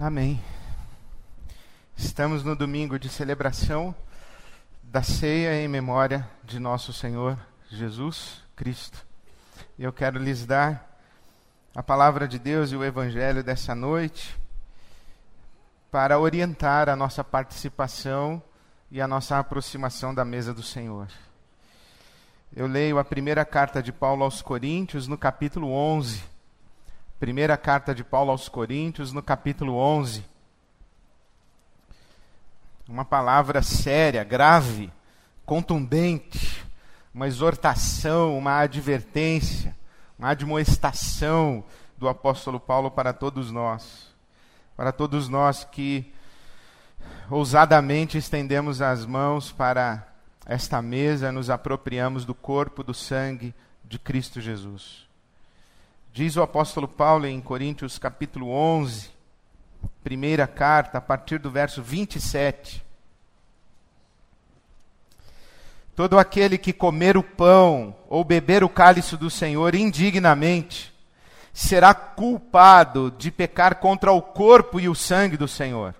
Amém. Estamos no domingo de celebração da ceia em memória de nosso Senhor Jesus Cristo. E eu quero lhes dar a palavra de Deus e o evangelho dessa noite para orientar a nossa participação e a nossa aproximação da mesa do Senhor. Eu leio a primeira carta de Paulo aos Coríntios, no capítulo 11 Primeira carta de Paulo aos Coríntios, no capítulo 11. Uma palavra séria, grave, contundente, uma exortação, uma advertência, uma admoestação do apóstolo Paulo para todos nós. Para todos nós que ousadamente estendemos as mãos para esta mesa, nos apropriamos do corpo, do sangue de Cristo Jesus. Diz o apóstolo Paulo em Coríntios capítulo 11, primeira carta, a partir do verso 27. Todo aquele que comer o pão ou beber o cálice do Senhor indignamente será culpado de pecar contra o corpo e o sangue do Senhor.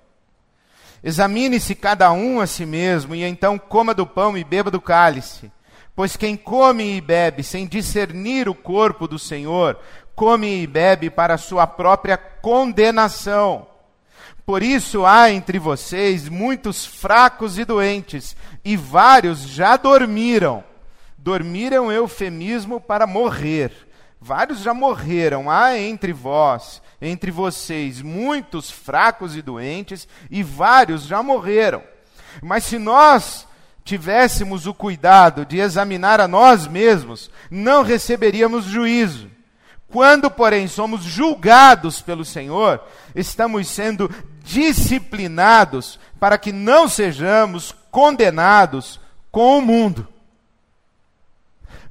Examine-se cada um a si mesmo, e então coma do pão e beba do cálice. Pois quem come e bebe sem discernir o corpo do Senhor, come e bebe para sua própria condenação. Por isso há entre vocês muitos fracos e doentes, e vários já dormiram. Dormiram eufemismo para morrer. Vários já morreram. Há entre vós, entre vocês, muitos fracos e doentes, e vários já morreram. Mas se nós tivéssemos o cuidado de examinar a nós mesmos, não receberíamos juízo. Quando, porém, somos julgados pelo Senhor, estamos sendo disciplinados para que não sejamos condenados com o mundo.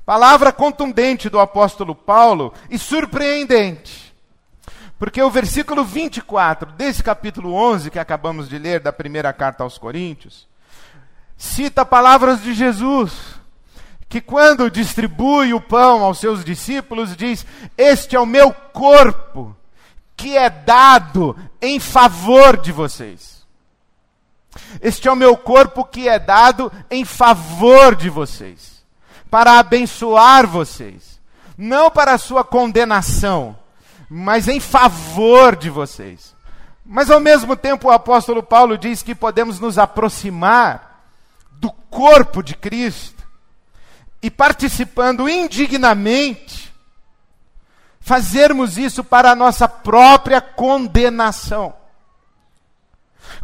Palavra contundente do apóstolo Paulo e surpreendente. Porque o versículo 24 desse capítulo 11 que acabamos de ler da primeira carta aos Coríntios, cita palavras de Jesus, que quando distribui o pão aos seus discípulos, diz: Este é o meu corpo, que é dado em favor de vocês. Este é o meu corpo que é dado em favor de vocês, para abençoar vocês, não para a sua condenação, mas em favor de vocês. Mas ao mesmo tempo o apóstolo Paulo diz que podemos nos aproximar corpo de Cristo e participando indignamente, fazermos isso para a nossa própria condenação.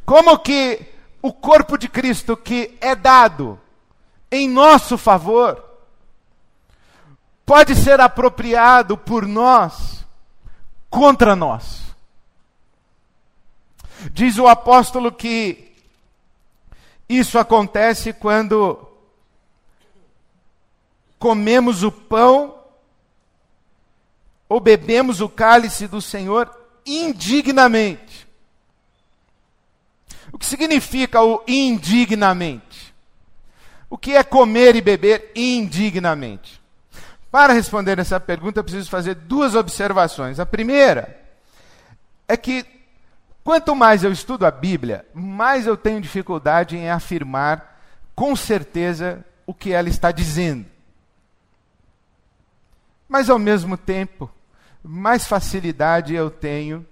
Como que o corpo de Cristo que é dado em nosso favor pode ser apropriado por nós contra nós? Diz o apóstolo que isso acontece quando comemos o pão ou bebemos o cálice do Senhor indignamente. O que significa o indignamente? O que é comer e beber indignamente? Para responder essa pergunta, eu preciso fazer duas observações. A primeira é que Quanto mais eu estudo a Bíblia, mais eu tenho dificuldade em afirmar com certeza o que ela está dizendo. Mas, ao mesmo tempo, mais facilidade eu tenho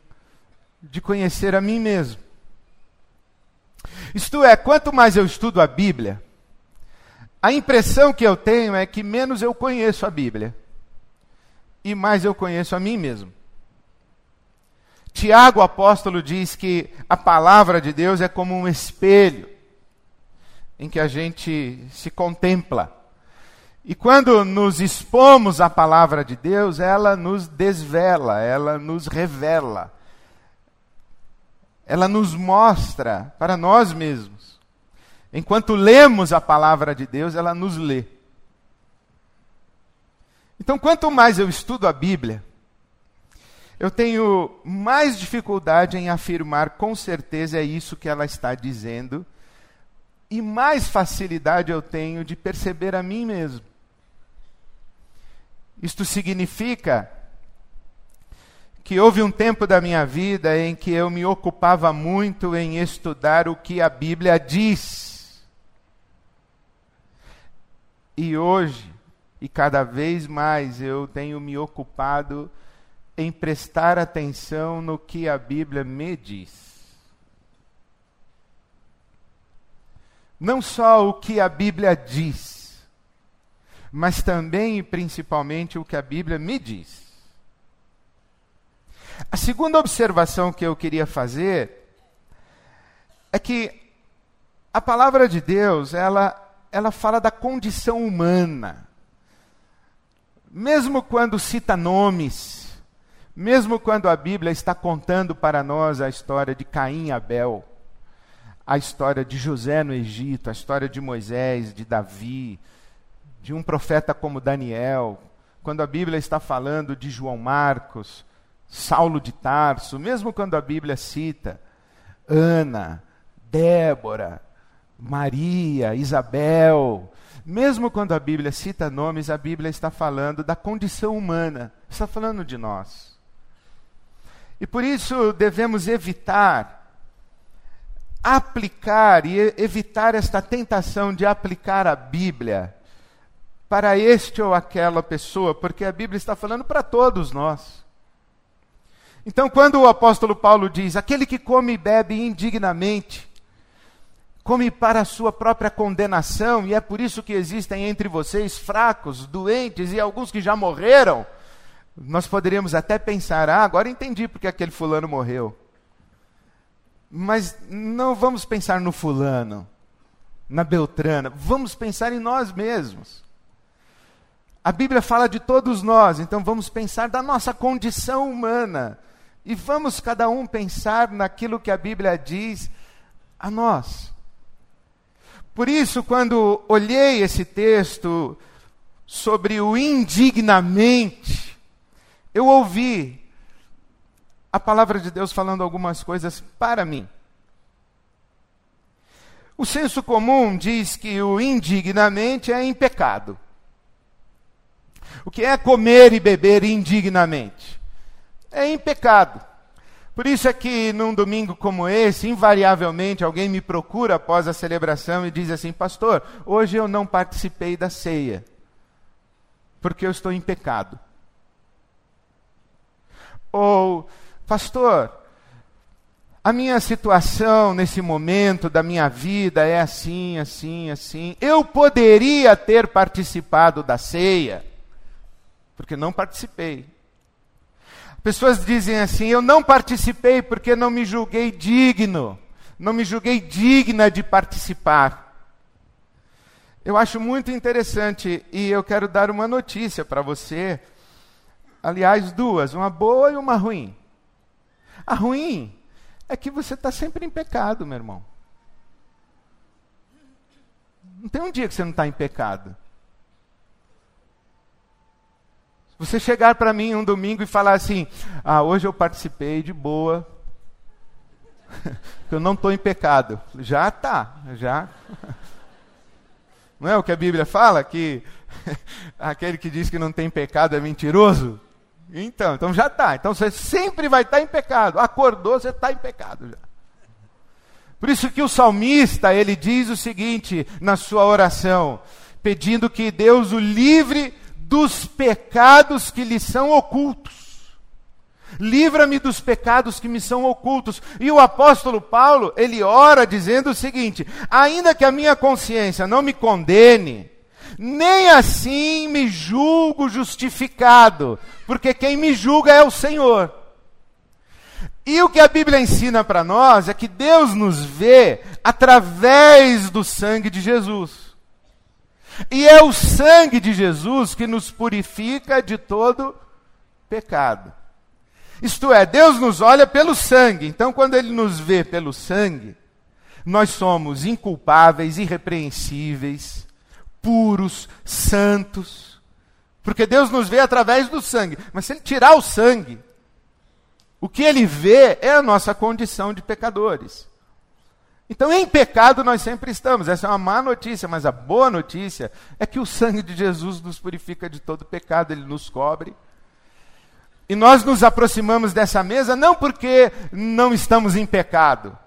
de conhecer a mim mesmo. Isto é, quanto mais eu estudo a Bíblia, a impressão que eu tenho é que menos eu conheço a Bíblia e mais eu conheço a mim mesmo. Tiago, apóstolo, diz que a palavra de Deus é como um espelho em que a gente se contempla. E quando nos expomos à palavra de Deus, ela nos desvela, ela nos revela. Ela nos mostra para nós mesmos. Enquanto lemos a palavra de Deus, ela nos lê. Então, quanto mais eu estudo a Bíblia, eu tenho mais dificuldade em afirmar com certeza é isso que ela está dizendo, e mais facilidade eu tenho de perceber a mim mesmo. Isto significa que houve um tempo da minha vida em que eu me ocupava muito em estudar o que a Bíblia diz. E hoje, e cada vez mais, eu tenho me ocupado em prestar atenção no que a Bíblia me diz. Não só o que a Bíblia diz, mas também e principalmente o que a Bíblia me diz. A segunda observação que eu queria fazer é que a palavra de Deus, ela, ela fala da condição humana. Mesmo quando cita nomes, mesmo quando a Bíblia está contando para nós a história de Caim e Abel, a história de José no Egito, a história de Moisés, de Davi, de um profeta como Daniel, quando a Bíblia está falando de João Marcos, Saulo de Tarso, mesmo quando a Bíblia cita Ana, Débora, Maria, Isabel, mesmo quando a Bíblia cita nomes, a Bíblia está falando da condição humana, está falando de nós. E por isso devemos evitar aplicar e evitar esta tentação de aplicar a Bíblia para este ou aquela pessoa, porque a Bíblia está falando para todos nós. Então, quando o apóstolo Paulo diz: aquele que come e bebe indignamente, come para a sua própria condenação, e é por isso que existem entre vocês fracos, doentes e alguns que já morreram, nós poderíamos até pensar: ah, agora entendi porque aquele fulano morreu. Mas não vamos pensar no fulano, na Beltrana, vamos pensar em nós mesmos. A Bíblia fala de todos nós, então vamos pensar da nossa condição humana. E vamos cada um pensar naquilo que a Bíblia diz a nós. Por isso, quando olhei esse texto sobre o indignamente, eu ouvi a palavra de Deus falando algumas coisas para mim. O senso comum diz que o indignamente é em pecado. O que é comer e beber indignamente? é em pecado. Por isso é que num domingo como esse, invariavelmente alguém me procura após a celebração e diz assim: Pastor, hoje eu não participei da ceia, porque eu estou em pecado. Ou, Pastor, a minha situação nesse momento da minha vida é assim, assim, assim. Eu poderia ter participado da ceia, porque não participei. Pessoas dizem assim: Eu não participei porque não me julguei digno, não me julguei digna de participar. Eu acho muito interessante e eu quero dar uma notícia para você. Aliás, duas, uma boa e uma ruim. A ruim é que você está sempre em pecado, meu irmão. Não tem um dia que você não está em pecado. Você chegar para mim um domingo e falar assim: Ah, hoje eu participei de boa, eu não estou em pecado. Já está, já. Não é o que a Bíblia fala? Que aquele que diz que não tem pecado é mentiroso? Então, então já está. Então você sempre vai estar tá em pecado. Acordou, você está em pecado já. Por isso que o salmista, ele diz o seguinte na sua oração, pedindo que Deus o livre dos pecados que lhe são ocultos. Livra-me dos pecados que me são ocultos. E o apóstolo Paulo, ele ora dizendo o seguinte: ainda que a minha consciência não me condene, nem assim me julgo justificado, porque quem me julga é o Senhor. E o que a Bíblia ensina para nós é que Deus nos vê através do sangue de Jesus. E é o sangue de Jesus que nos purifica de todo pecado. Isto é, Deus nos olha pelo sangue. Então, quando Ele nos vê pelo sangue, nós somos inculpáveis, irrepreensíveis, puros, santos. Porque Deus nos vê através do sangue. Mas se Ele tirar o sangue, o que Ele vê é a nossa condição de pecadores. Então, em pecado nós sempre estamos. Essa é uma má notícia, mas a boa notícia é que o sangue de Jesus nos purifica de todo pecado, ele nos cobre. E nós nos aproximamos dessa mesa não porque não estamos em pecado,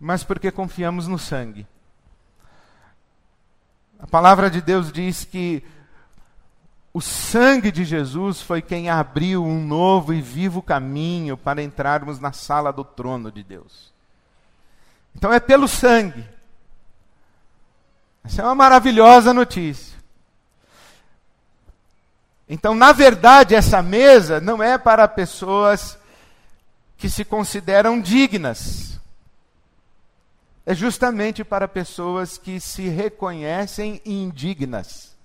mas porque confiamos no sangue. A palavra de Deus diz que o sangue de Jesus foi quem abriu um novo e vivo caminho para entrarmos na sala do trono de Deus. Então é pelo sangue. Essa é uma maravilhosa notícia. Então, na verdade, essa mesa não é para pessoas que se consideram dignas. É justamente para pessoas que se reconhecem indignas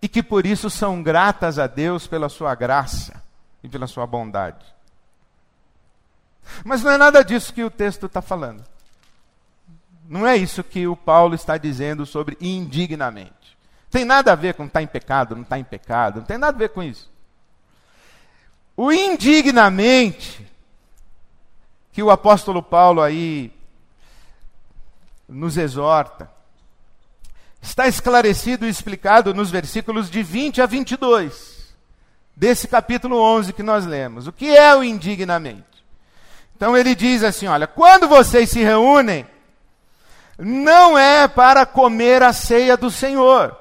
e que por isso são gratas a Deus pela sua graça e pela sua bondade. Mas não é nada disso que o texto está falando. Não é isso que o Paulo está dizendo sobre indignamente. Tem nada a ver com estar tá em pecado, não estar tá em pecado, não tem nada a ver com isso. O indignamente, que o apóstolo Paulo aí nos exorta, está esclarecido e explicado nos versículos de 20 a 22 desse capítulo 11 que nós lemos. O que é o indignamente? Então ele diz assim: olha, quando vocês se reúnem, não é para comer a ceia do Senhor,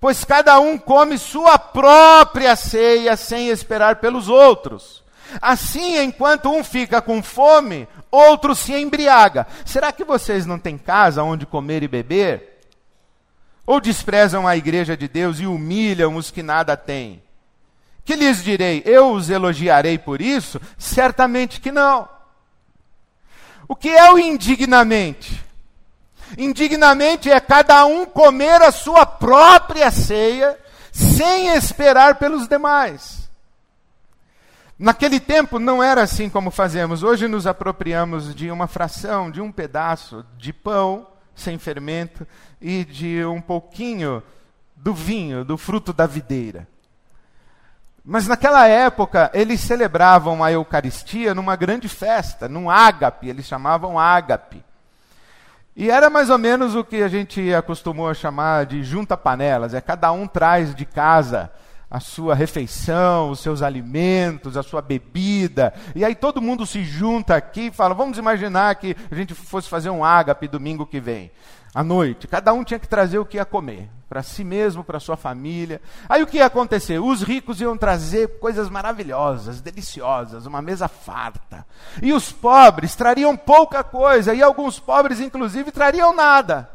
pois cada um come sua própria ceia sem esperar pelos outros. Assim, enquanto um fica com fome, outro se embriaga. Será que vocês não têm casa onde comer e beber? Ou desprezam a igreja de Deus e humilham os que nada têm? Que lhes direi? Eu os elogiarei por isso? Certamente que não. O que é o indignamente? Indignamente é cada um comer a sua própria ceia, sem esperar pelos demais. Naquele tempo não era assim como fazemos. Hoje nos apropriamos de uma fração, de um pedaço de pão sem fermento e de um pouquinho do vinho, do fruto da videira. Mas naquela época, eles celebravam a Eucaristia numa grande festa, num ágape, eles chamavam ágape. E era mais ou menos o que a gente acostumou a chamar de junta-panelas, é cada um traz de casa a sua refeição, os seus alimentos, a sua bebida. E aí todo mundo se junta aqui e fala: vamos imaginar que a gente fosse fazer um ágape domingo que vem, à noite. Cada um tinha que trazer o que ia comer, para si mesmo, para sua família. Aí o que ia acontecer? Os ricos iam trazer coisas maravilhosas, deliciosas, uma mesa farta. E os pobres trariam pouca coisa, e alguns pobres, inclusive, trariam nada.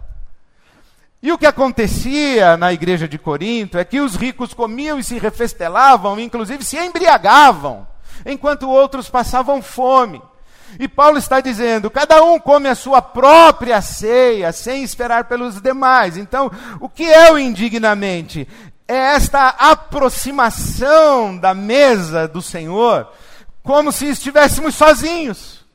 E o que acontecia na igreja de Corinto é que os ricos comiam e se refestelavam, inclusive se embriagavam, enquanto outros passavam fome. E Paulo está dizendo: cada um come a sua própria ceia, sem esperar pelos demais. Então, o que é o indignamente? É esta aproximação da mesa do Senhor, como se estivéssemos sozinhos,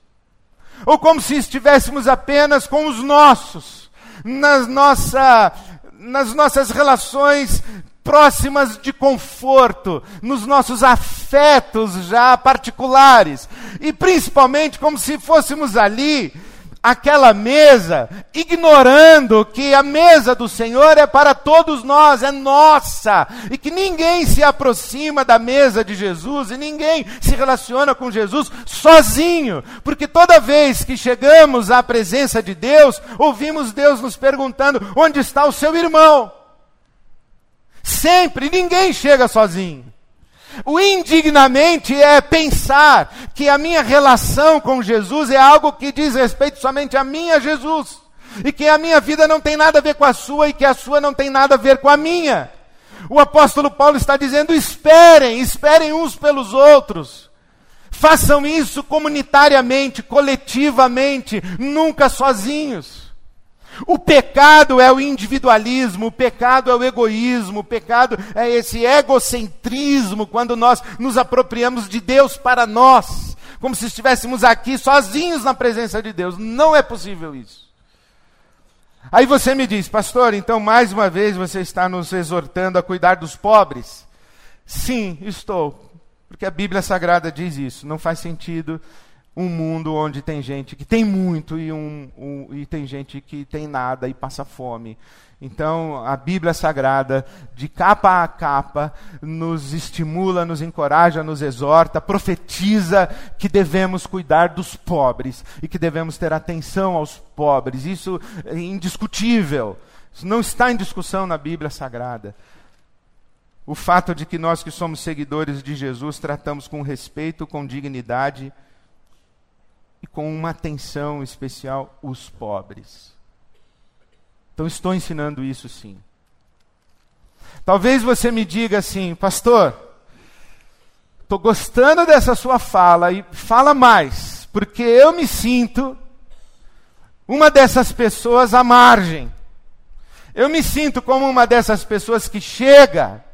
ou como se estivéssemos apenas com os nossos nas, nossa, nas nossas relações próximas de conforto, nos nossos afetos já particulares, e principalmente como se fôssemos ali aquela mesa, ignorando que a mesa do Senhor é para todos nós, é nossa, e que ninguém se aproxima da mesa de Jesus e ninguém se relaciona com Jesus sozinho, porque toda vez que chegamos à presença de Deus, ouvimos Deus nos perguntando: onde está o seu irmão? Sempre, ninguém chega sozinho. O indignamente é pensar que a minha relação com Jesus é algo que diz respeito somente a mim, a Jesus. E que a minha vida não tem nada a ver com a sua e que a sua não tem nada a ver com a minha. O apóstolo Paulo está dizendo: esperem, esperem uns pelos outros. Façam isso comunitariamente, coletivamente, nunca sozinhos. O pecado é o individualismo, o pecado é o egoísmo, o pecado é esse egocentrismo, quando nós nos apropriamos de Deus para nós, como se estivéssemos aqui sozinhos na presença de Deus. Não é possível isso. Aí você me diz, pastor, então mais uma vez você está nos exortando a cuidar dos pobres? Sim, estou, porque a Bíblia Sagrada diz isso. Não faz sentido um mundo onde tem gente que tem muito e, um, um, e tem gente que tem nada e passa fome. Então, a Bíblia Sagrada, de capa a capa, nos estimula, nos encoraja, nos exorta, profetiza que devemos cuidar dos pobres e que devemos ter atenção aos pobres. Isso é indiscutível. Isso não está em discussão na Bíblia Sagrada. O fato de que nós que somos seguidores de Jesus tratamos com respeito, com dignidade com uma atenção especial os pobres. Então estou ensinando isso sim. Talvez você me diga assim, pastor, estou gostando dessa sua fala e fala mais, porque eu me sinto uma dessas pessoas à margem. Eu me sinto como uma dessas pessoas que chega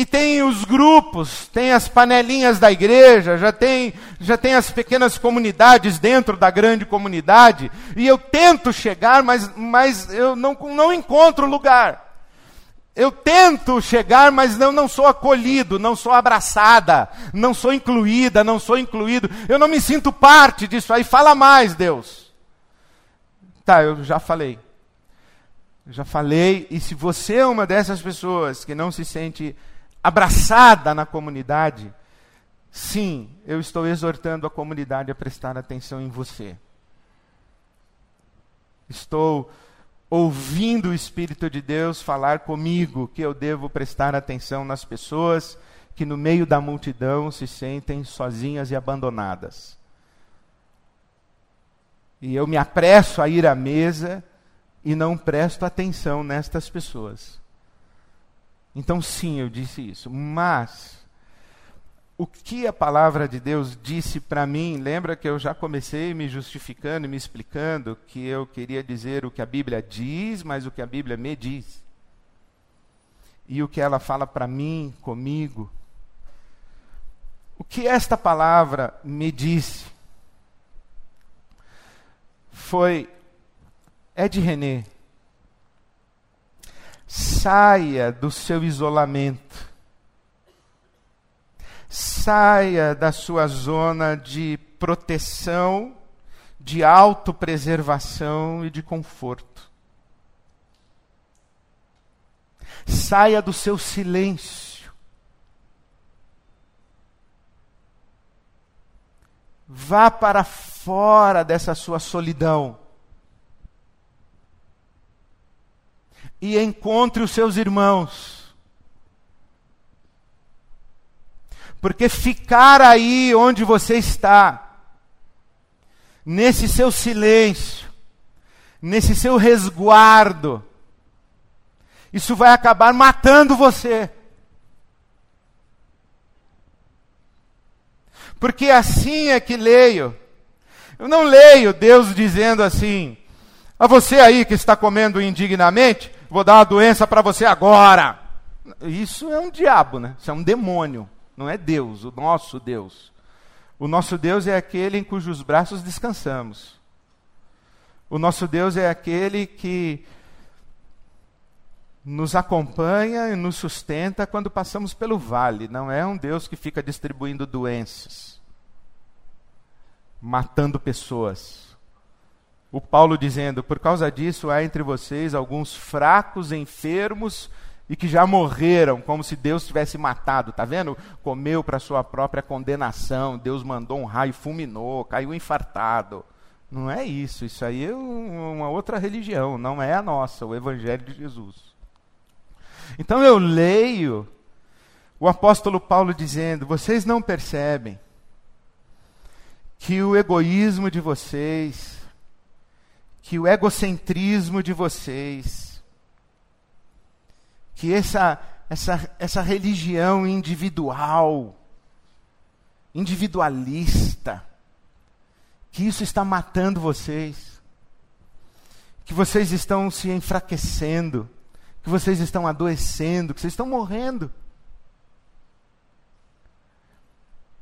e tem os grupos, tem as panelinhas da igreja, já tem, já tem as pequenas comunidades dentro da grande comunidade. E eu tento chegar, mas, mas eu não, não encontro lugar. Eu tento chegar, mas não, não sou acolhido, não sou abraçada, não sou incluída, não sou incluído. Eu não me sinto parte disso aí. Fala mais, Deus. Tá, eu já falei. Já falei, e se você é uma dessas pessoas que não se sente abraçada na comunidade, sim, eu estou exortando a comunidade a prestar atenção em você. Estou ouvindo o Espírito de Deus falar comigo que eu devo prestar atenção nas pessoas que no meio da multidão se sentem sozinhas e abandonadas. E eu me apresso a ir à mesa e não presto atenção nestas pessoas. Então, sim, eu disse isso. Mas, o que a palavra de Deus disse para mim, lembra que eu já comecei me justificando e me explicando que eu queria dizer o que a Bíblia diz, mas o que a Bíblia me diz. E o que ela fala para mim, comigo. O que esta palavra me disse foi Ed René Saia do seu isolamento. Saia da sua zona de proteção, de autopreservação e de conforto. Saia do seu silêncio. Vá para fora dessa sua solidão. E encontre os seus irmãos. Porque ficar aí onde você está, nesse seu silêncio, nesse seu resguardo, isso vai acabar matando você. Porque assim é que leio. Eu não leio Deus dizendo assim: a você aí que está comendo indignamente, vou dar uma doença para você agora. Isso é um diabo, né? Isso é um demônio. Não é Deus, o nosso Deus. O nosso Deus é aquele em cujos braços descansamos. O nosso Deus é aquele que nos acompanha e nos sustenta quando passamos pelo vale. Não é um Deus que fica distribuindo doenças, matando pessoas. O Paulo dizendo: Por causa disso há entre vocês alguns fracos, enfermos e que já morreram, como se Deus tivesse matado. Está vendo? Comeu para sua própria condenação. Deus mandou um raio, fulminou, caiu infartado. Não é isso. Isso aí é uma outra religião, não é a nossa, o Evangelho de Jesus. Então eu leio o apóstolo Paulo dizendo: vocês não percebem que o egoísmo de vocês, que o egocentrismo de vocês, que essa, essa, essa religião individual, individualista, que isso está matando vocês, que vocês estão se enfraquecendo, que vocês estão adoecendo, que vocês estão morrendo.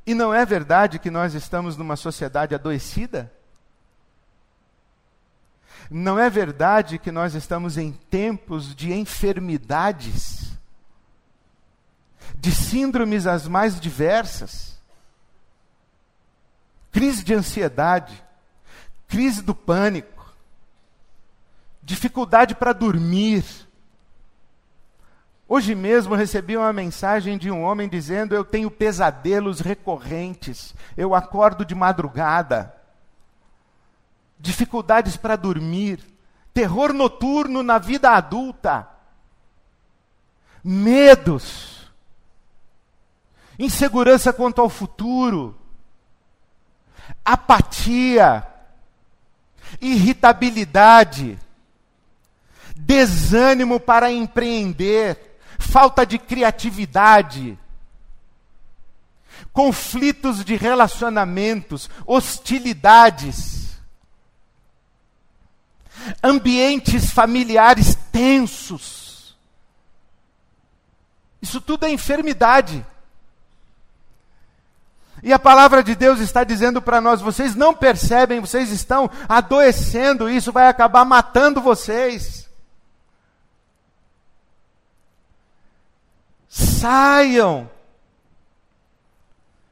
E não é verdade que nós estamos numa sociedade adoecida? Não é verdade que nós estamos em tempos de enfermidades, de síndromes as mais diversas? crise de ansiedade, crise do pânico, dificuldade para dormir. Hoje mesmo recebi uma mensagem de um homem dizendo: Eu tenho pesadelos recorrentes, eu acordo de madrugada, dificuldades para dormir, terror noturno na vida adulta, medos, insegurança quanto ao futuro, apatia, irritabilidade, desânimo para empreender, falta de criatividade, conflitos de relacionamentos, hostilidades, ambientes familiares tensos. Isso tudo é enfermidade. E a palavra de Deus está dizendo para nós: vocês não percebem, vocês estão adoecendo, isso vai acabar matando vocês. Saiam,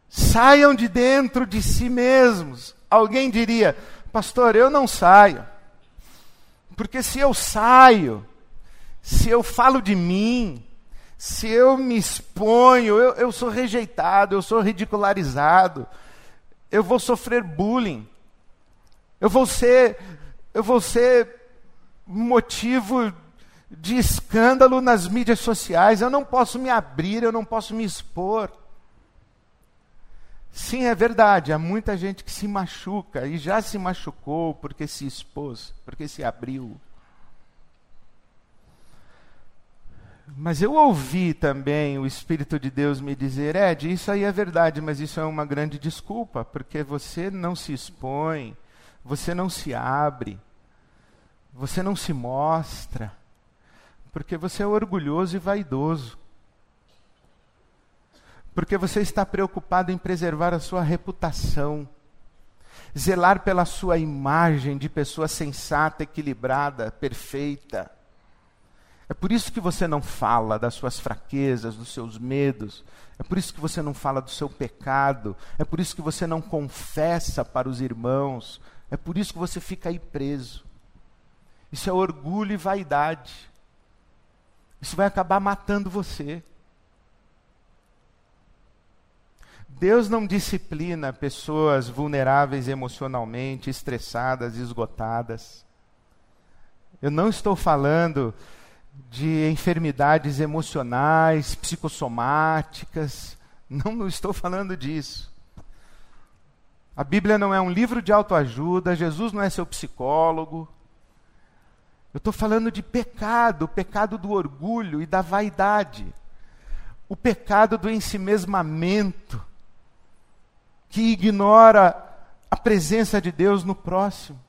saiam de dentro de si mesmos. Alguém diria, pastor, eu não saio, porque se eu saio, se eu falo de mim, se eu me exponho, eu, eu sou rejeitado, eu sou ridicularizado, eu vou sofrer bullying, eu vou ser, eu vou ser motivo de escândalo nas mídias sociais, eu não posso me abrir, eu não posso me expor. Sim, é verdade, há muita gente que se machuca e já se machucou porque se expôs, porque se abriu. Mas eu ouvi também o Espírito de Deus me dizer: Ed, isso aí é verdade, mas isso é uma grande desculpa, porque você não se expõe, você não se abre, você não se mostra, porque você é orgulhoso e vaidoso. Porque você está preocupado em preservar a sua reputação, zelar pela sua imagem de pessoa sensata, equilibrada, perfeita. É por isso que você não fala das suas fraquezas, dos seus medos. É por isso que você não fala do seu pecado. É por isso que você não confessa para os irmãos. É por isso que você fica aí preso. Isso é orgulho e vaidade. Isso vai acabar matando você. Deus não disciplina pessoas vulneráveis emocionalmente, estressadas, esgotadas. Eu não estou falando de enfermidades emocionais, psicossomáticas. Não, não estou falando disso. A Bíblia não é um livro de autoajuda, Jesus não é seu psicólogo. Eu estou falando de pecado, o pecado do orgulho e da vaidade. O pecado do ensimesmamento, que ignora a presença de Deus no próximo.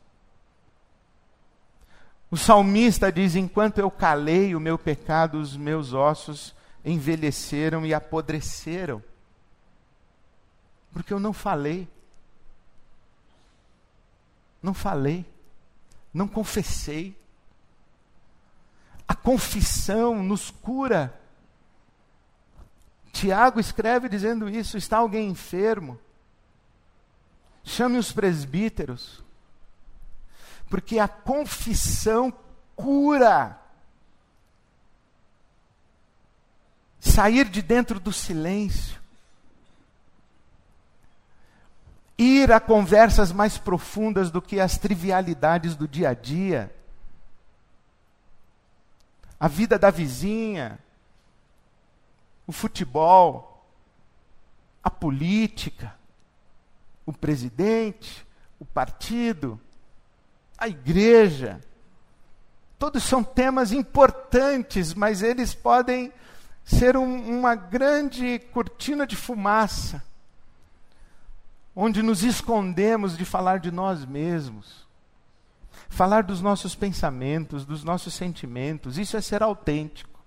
O salmista diz: Enquanto eu calei o meu pecado, os meus ossos envelheceram e apodreceram. Porque eu não falei. Não falei. Não confessei. A confissão nos cura. Tiago escreve dizendo isso: está alguém enfermo? Chame os presbíteros porque a confissão cura. Sair de dentro do silêncio. Ir a conversas mais profundas do que as trivialidades do dia a dia. A vida da vizinha, o futebol, a política, o presidente, o partido, a igreja. Todos são temas importantes, mas eles podem ser um, uma grande cortina de fumaça, onde nos escondemos de falar de nós mesmos, falar dos nossos pensamentos, dos nossos sentimentos. Isso é ser autêntico.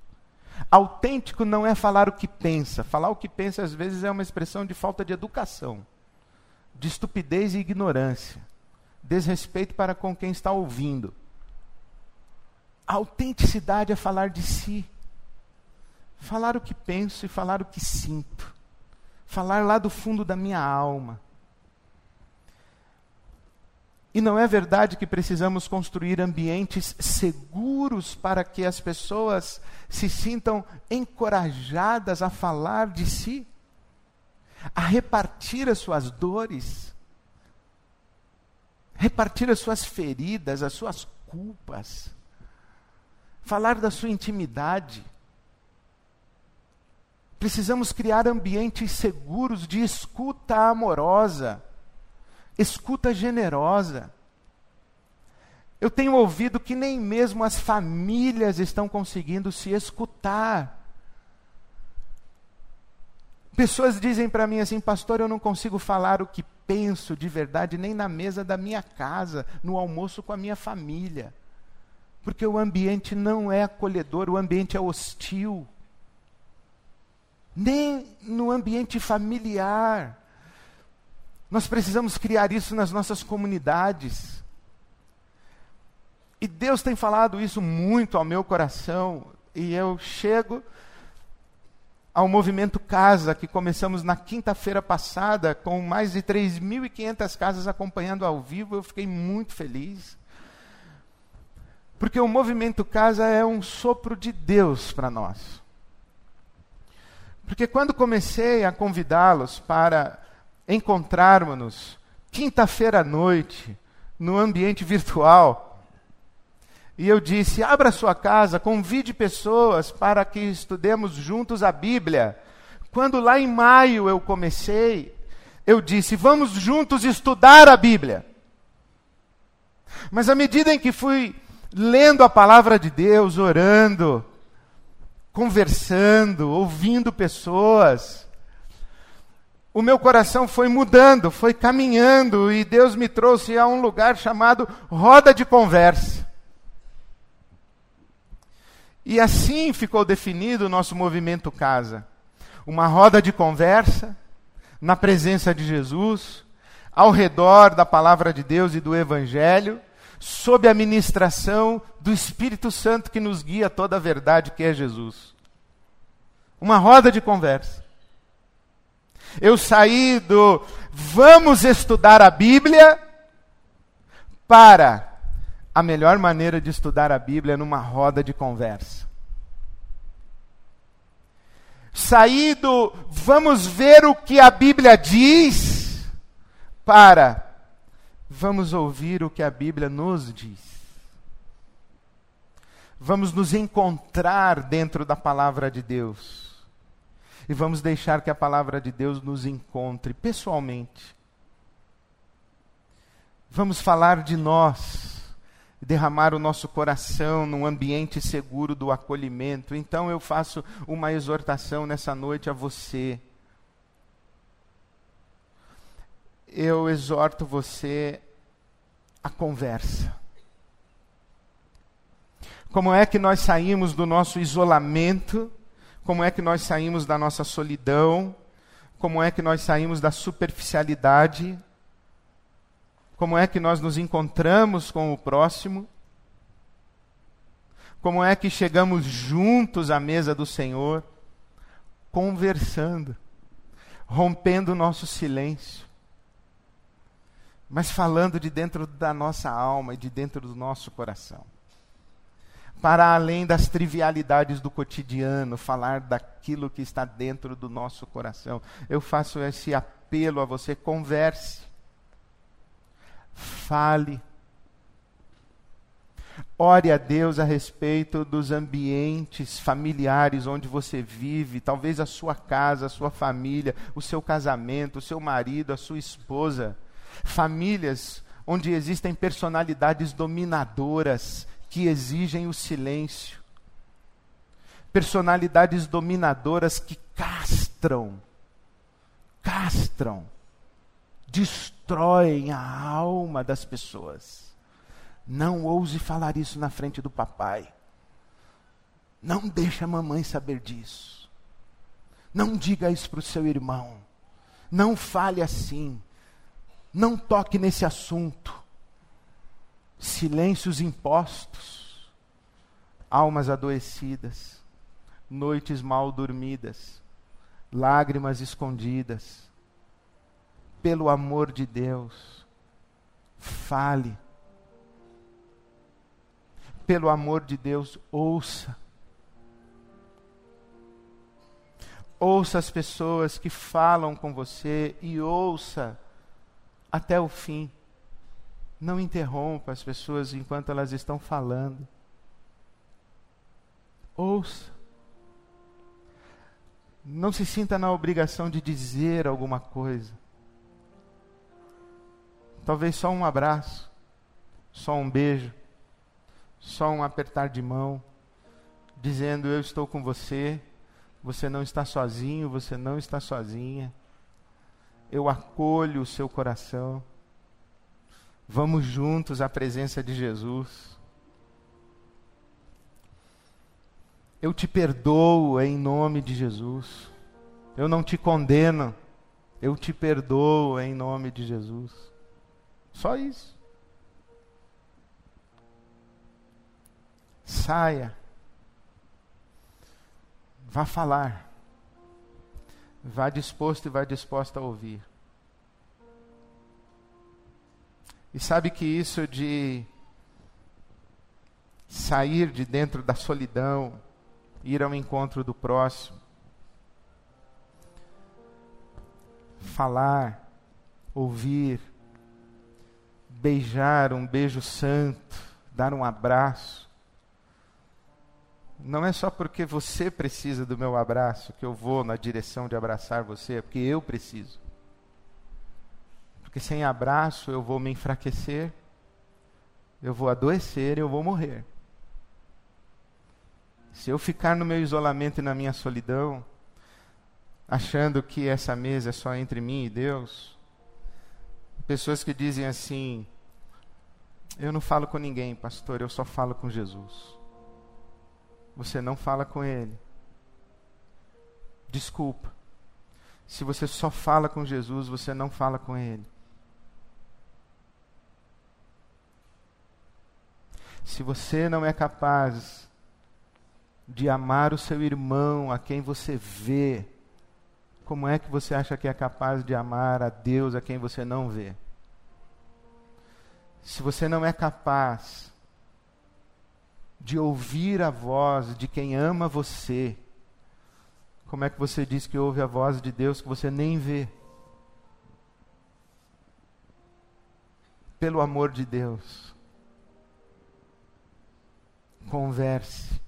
Autêntico não é falar o que pensa. Falar o que pensa, às vezes, é uma expressão de falta de educação, de estupidez e ignorância desrespeito para com quem está ouvindo. A autenticidade é falar de si. Falar o que penso e falar o que sinto. Falar lá do fundo da minha alma. E não é verdade que precisamos construir ambientes seguros para que as pessoas se sintam encorajadas a falar de si, a repartir as suas dores, repartir as suas feridas, as suas culpas, falar da sua intimidade. Precisamos criar ambientes seguros de escuta amorosa escuta generosa. Eu tenho ouvido que nem mesmo as famílias estão conseguindo se escutar. Pessoas dizem para mim assim, pastor, eu não consigo falar o que penso de verdade nem na mesa da minha casa, no almoço com a minha família. Porque o ambiente não é acolhedor, o ambiente é hostil. Nem no ambiente familiar. Nós precisamos criar isso nas nossas comunidades. E Deus tem falado isso muito ao meu coração, e eu chego ao movimento Casa, que começamos na quinta-feira passada, com mais de 3.500 casas acompanhando ao vivo, eu fiquei muito feliz. Porque o movimento Casa é um sopro de Deus para nós. Porque quando comecei a convidá-los para encontrarmos-nos quinta-feira à noite no ambiente virtual. E eu disse: abra sua casa, convide pessoas para que estudemos juntos a Bíblia. Quando lá em maio eu comecei, eu disse: vamos juntos estudar a Bíblia. Mas à medida em que fui lendo a palavra de Deus, orando, conversando, ouvindo pessoas, o meu coração foi mudando, foi caminhando, e Deus me trouxe a um lugar chamado roda de conversa. E assim ficou definido o nosso movimento casa. Uma roda de conversa, na presença de Jesus, ao redor da palavra de Deus e do Evangelho, sob a ministração do Espírito Santo que nos guia toda a verdade que é Jesus. Uma roda de conversa. Eu saí do vamos estudar a Bíblia para a melhor maneira de estudar a Bíblia é numa roda de conversa. Saí do vamos ver o que a Bíblia diz para vamos ouvir o que a Bíblia nos diz. Vamos nos encontrar dentro da palavra de Deus e vamos deixar que a palavra de Deus nos encontre pessoalmente. Vamos falar de nós, derramar o nosso coração num ambiente seguro do acolhimento. Então eu faço uma exortação nessa noite a você. Eu exorto você à conversa. Como é que nós saímos do nosso isolamento? como é que nós saímos da nossa solidão, como é que nós saímos da superficialidade, como é que nós nos encontramos com o próximo, como é que chegamos juntos à mesa do Senhor, conversando, rompendo o nosso silêncio, mas falando de dentro da nossa alma e de dentro do nosso coração. Para além das trivialidades do cotidiano, falar daquilo que está dentro do nosso coração. Eu faço esse apelo a você: converse, fale. Ore a Deus a respeito dos ambientes familiares onde você vive, talvez a sua casa, a sua família, o seu casamento, o seu marido, a sua esposa. Famílias onde existem personalidades dominadoras, que exigem o silêncio, personalidades dominadoras que castram, castram, destroem a alma das pessoas. Não ouse falar isso na frente do papai. Não deixe a mamãe saber disso. Não diga isso para o seu irmão. Não fale assim. Não toque nesse assunto silêncios impostos, almas adoecidas, noites mal dormidas, lágrimas escondidas. Pelo amor de Deus, fale. Pelo amor de Deus, ouça. Ouça as pessoas que falam com você e ouça até o fim. Não interrompa as pessoas enquanto elas estão falando. Ouça. Não se sinta na obrigação de dizer alguma coisa. Talvez só um abraço, só um beijo, só um apertar de mão, dizendo: Eu estou com você, você não está sozinho, você não está sozinha. Eu acolho o seu coração. Vamos juntos à presença de Jesus. Eu te perdoo em nome de Jesus. Eu não te condeno. Eu te perdoo em nome de Jesus. Só isso. Saia. Vá falar. Vá disposto e vá disposta a ouvir. E sabe que isso de sair de dentro da solidão, ir ao encontro do próximo, falar, ouvir, beijar um beijo santo, dar um abraço. Não é só porque você precisa do meu abraço que eu vou na direção de abraçar você, é porque eu preciso. Porque sem abraço eu vou me enfraquecer, eu vou adoecer e eu vou morrer. Se eu ficar no meu isolamento e na minha solidão, achando que essa mesa é só entre mim e Deus, pessoas que dizem assim: Eu não falo com ninguém, pastor, eu só falo com Jesus. Você não fala com Ele. Desculpa. Se você só fala com Jesus, você não fala com Ele. Se você não é capaz de amar o seu irmão, a quem você vê, como é que você acha que é capaz de amar a Deus a quem você não vê? Se você não é capaz de ouvir a voz de quem ama você, como é que você diz que ouve a voz de Deus que você nem vê? Pelo amor de Deus, converse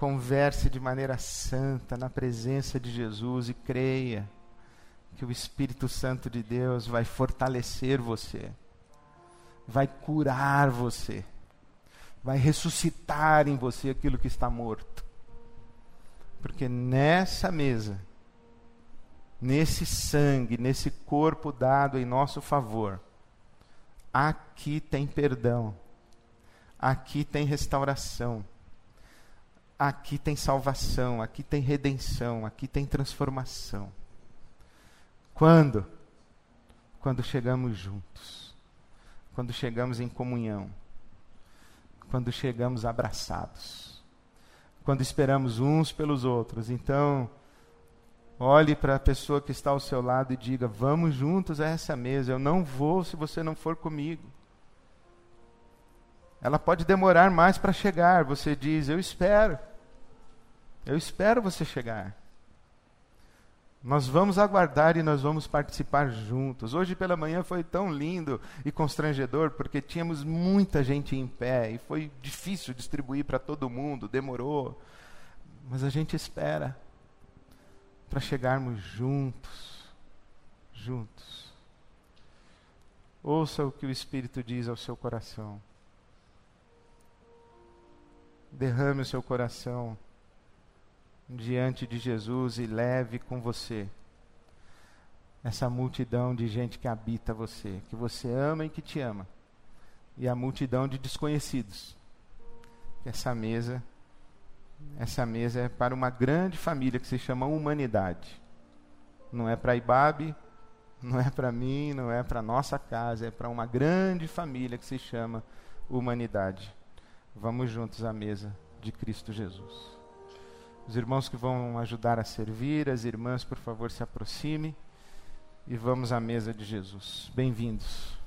Converse de maneira santa na presença de Jesus e creia que o Espírito Santo de Deus vai fortalecer você, vai curar você, vai ressuscitar em você aquilo que está morto. Porque nessa mesa, nesse sangue, nesse corpo dado em nosso favor, aqui tem perdão, aqui tem restauração aqui tem salvação, aqui tem redenção, aqui tem transformação. Quando? Quando chegamos juntos, quando chegamos em comunhão, quando chegamos abraçados, quando esperamos uns pelos outros. Então, olhe para a pessoa que está ao seu lado e diga: Vamos juntos a essa mesa. Eu não vou se você não for comigo. Ela pode demorar mais para chegar. Você diz: Eu espero. Eu espero você chegar. Nós vamos aguardar e nós vamos participar juntos. Hoje pela manhã foi tão lindo e constrangedor porque tínhamos muita gente em pé e foi difícil distribuir para todo mundo, demorou. Mas a gente espera para chegarmos juntos. Juntos. Ouça o que o Espírito diz ao seu coração. Derrame o seu coração diante de Jesus e leve com você essa multidão de gente que habita você, que você ama e que te ama, e a multidão de desconhecidos. Essa mesa, essa mesa é para uma grande família que se chama humanidade. Não é para Ibabe, não é para mim, não é para nossa casa, é para uma grande família que se chama humanidade. Vamos juntos à mesa de Cristo Jesus. Os irmãos que vão ajudar a servir, as irmãs, por favor, se aproxime e vamos à mesa de Jesus. Bem-vindos.